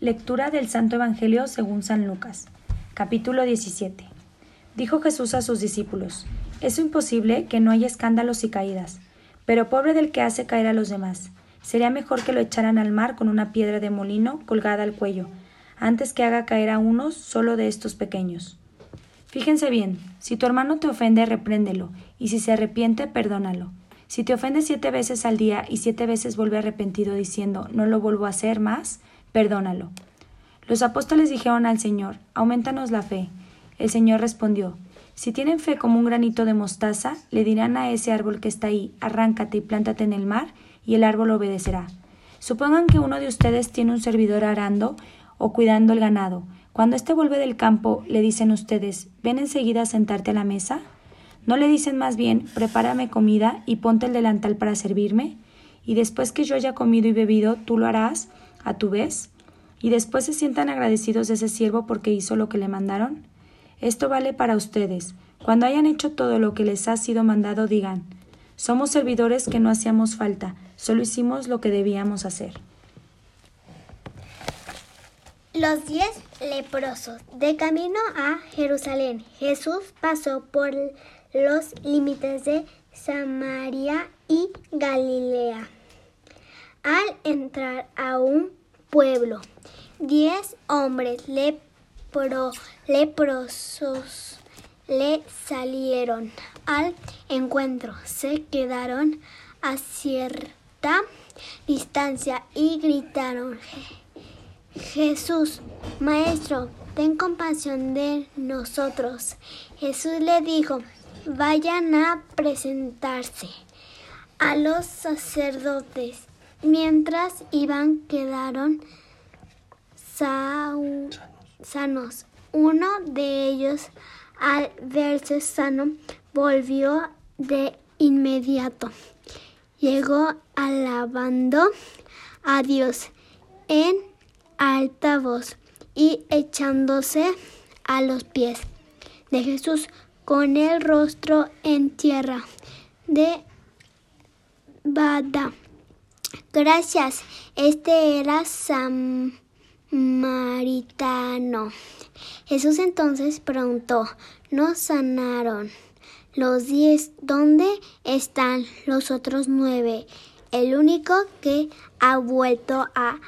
Lectura del Santo Evangelio según San Lucas. Capítulo 17. Dijo Jesús a sus discípulos, Es imposible que no haya escándalos y caídas, pero pobre del que hace caer a los demás. Sería mejor que lo echaran al mar con una piedra de molino colgada al cuello, antes que haga caer a unos solo de estos pequeños. Fíjense bien, si tu hermano te ofende, repréndelo, y si se arrepiente, perdónalo. Si te ofende siete veces al día y siete veces vuelve arrepentido diciendo no lo vuelvo a hacer más, perdónalo. Los apóstoles dijeron al Señor, aumentanos la fe. El Señor respondió, si tienen fe como un granito de mostaza, le dirán a ese árbol que está ahí, arráncate y plántate en el mar, y el árbol obedecerá. Supongan que uno de ustedes tiene un servidor arando o cuidando el ganado. Cuando éste vuelve del campo, le dicen ustedes, ¿ven enseguida a sentarte a la mesa? ¿No le dicen más bien, prepárame comida y ponte el delantal para servirme? Y después que yo haya comido y bebido, tú lo harás a tu vez, y después se sientan agradecidos de ese siervo porque hizo lo que le mandaron? Esto vale para ustedes. Cuando hayan hecho todo lo que les ha sido mandado, digan somos servidores que no hacíamos falta, solo hicimos lo que debíamos hacer. Los diez leprosos. De camino a Jerusalén, Jesús pasó por los límites de Samaria y Galilea. Al entrar a un pueblo, diez hombres leprosos le salieron al encuentro. Se quedaron a cierta distancia y gritaron, Jesús, Maestro, ten compasión de nosotros. Jesús le dijo, vayan a presentarse a los sacerdotes. Mientras iban quedaron sanos. Uno de ellos, al verse sano, volvió de inmediato. Llegó alabando a Dios en alta voz y echándose a los pies de Jesús con el rostro en tierra de Bada. Gracias. Este era samaritano. Jesús entonces preguntó, ¿no sanaron los diez? ¿Dónde están los otros nueve? El único que ha vuelto a,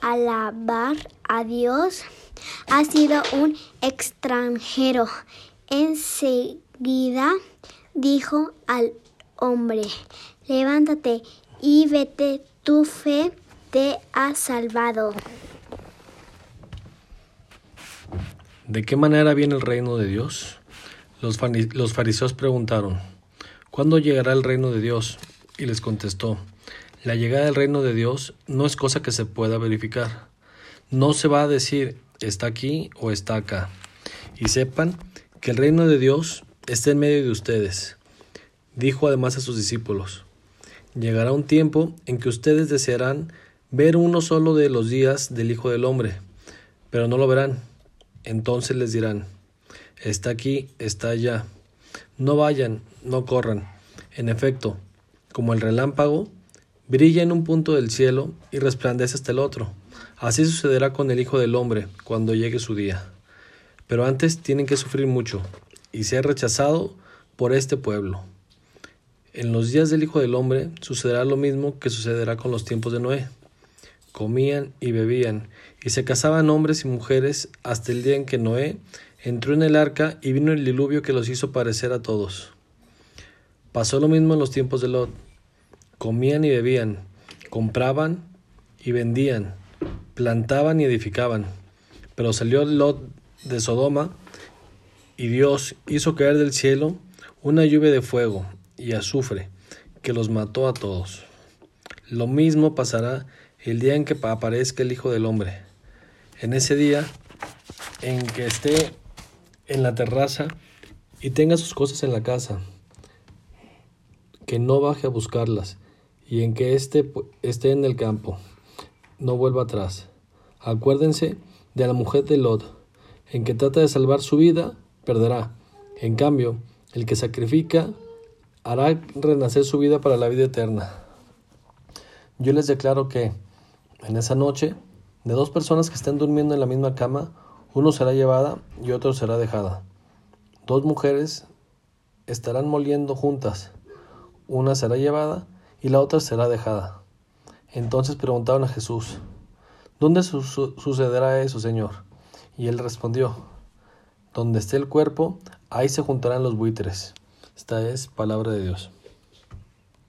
alabar a Dios ha sido un extranjero. Enseguida dijo al hombre, levántate y vete, tu fe te ha salvado. ¿De qué manera viene el reino de Dios? Los, fariseos preguntaron, ¿cuándo llegará el reino de Dios? Y les contestó, la llegada del reino de Dios no es cosa que se pueda verificar. No se va a decir está aquí o está acá. Y sepan que el reino de Dios está en medio de ustedes. Dijo además a sus discípulos, llegará un tiempo en que ustedes desearán ver uno solo de los días del Hijo del Hombre, pero no lo verán. Entonces les dirán, está aquí, está allá. No vayan, no corran. En efecto, como el relámpago, brilla en un punto del cielo y resplandece hasta el otro. Así sucederá con el Hijo del Hombre cuando llegue su día. Pero antes tienen que sufrir mucho y ser rechazado por este pueblo. En los días del Hijo del Hombre sucederá lo mismo que sucederá con los tiempos de Noé. Comían y bebían, y se casaban hombres y mujeres hasta el día en que Noé entró en el arca y vino el diluvio que los hizo parecer a todos. Pasó lo mismo en los tiempos de Lot. Comían y bebían, compraban y vendían, plantaban y edificaban. Pero salió Lot de Sodoma y Dios hizo caer del cielo una lluvia de fuego y azufre que los mató a todos. Lo mismo pasará el día en que aparezca el Hijo del Hombre. En ese día en que esté en la terraza y tenga sus cosas en la casa, que no baje a buscarlas, y en que esté, esté en el campo, no vuelva atrás. Acuérdense de la mujer de Lot, en que trata de salvar su vida, perderá. En cambio, el que sacrifica hará renacer su vida para la vida eterna. Yo les declaro que en esa noche De dos personas que estén durmiendo en la misma cama, uno será llevada y otro será dejada. Dos mujeres estarán moliendo juntas, una será llevada y la otra será dejada. Entonces preguntaron a Jesús, ¿Dónde su sucederá eso, Señor? Y él respondió, Donde esté el cuerpo, ahí se juntarán los buitres. Esta es palabra de Dios.